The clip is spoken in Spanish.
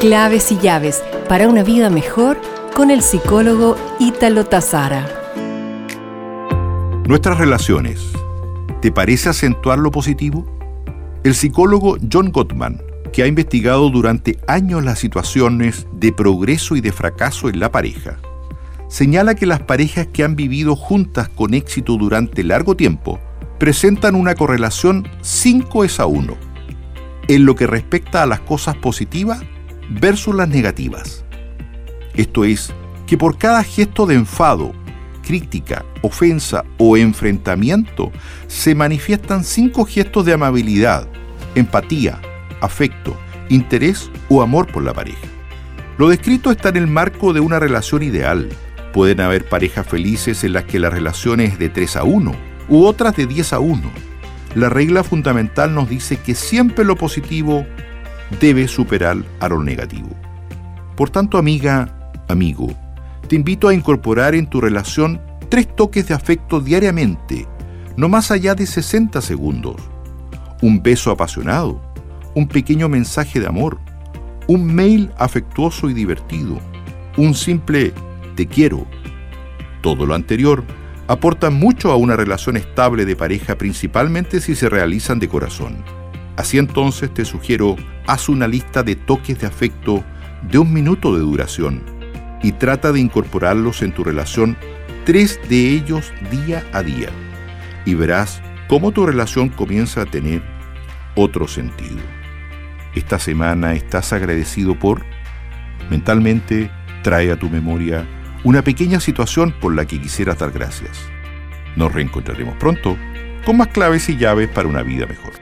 Claves y llaves para una vida mejor con el psicólogo Ítalo Tazara. Nuestras relaciones. ¿Te parece acentuar lo positivo? El psicólogo John Gottman, que ha investigado durante años las situaciones de progreso y de fracaso en la pareja, señala que las parejas que han vivido juntas con éxito durante largo tiempo presentan una correlación 5 es a 1 en lo que respecta a las cosas positivas versus las negativas. Esto es, que por cada gesto de enfado, crítica, ofensa o enfrentamiento se manifiestan cinco gestos de amabilidad, empatía, afecto, interés o amor por la pareja. Lo descrito está en el marco de una relación ideal. Pueden haber parejas felices en las que la relación es de 3 a 1 u otras de 10 a 1. La regla fundamental nos dice que siempre lo positivo debe superar a lo negativo. Por tanto, amiga, amigo, te invito a incorporar en tu relación tres toques de afecto diariamente, no más allá de 60 segundos. Un beso apasionado, un pequeño mensaje de amor, un mail afectuoso y divertido, un simple te quiero. Todo lo anterior aporta mucho a una relación estable de pareja, principalmente si se realizan de corazón. Así entonces te sugiero, haz una lista de toques de afecto de un minuto de duración y trata de incorporarlos en tu relación, tres de ellos día a día, y verás cómo tu relación comienza a tener otro sentido. Esta semana estás agradecido por, mentalmente, trae a tu memoria una pequeña situación por la que quisieras dar gracias. Nos reencontraremos pronto con más claves y llaves para una vida mejor.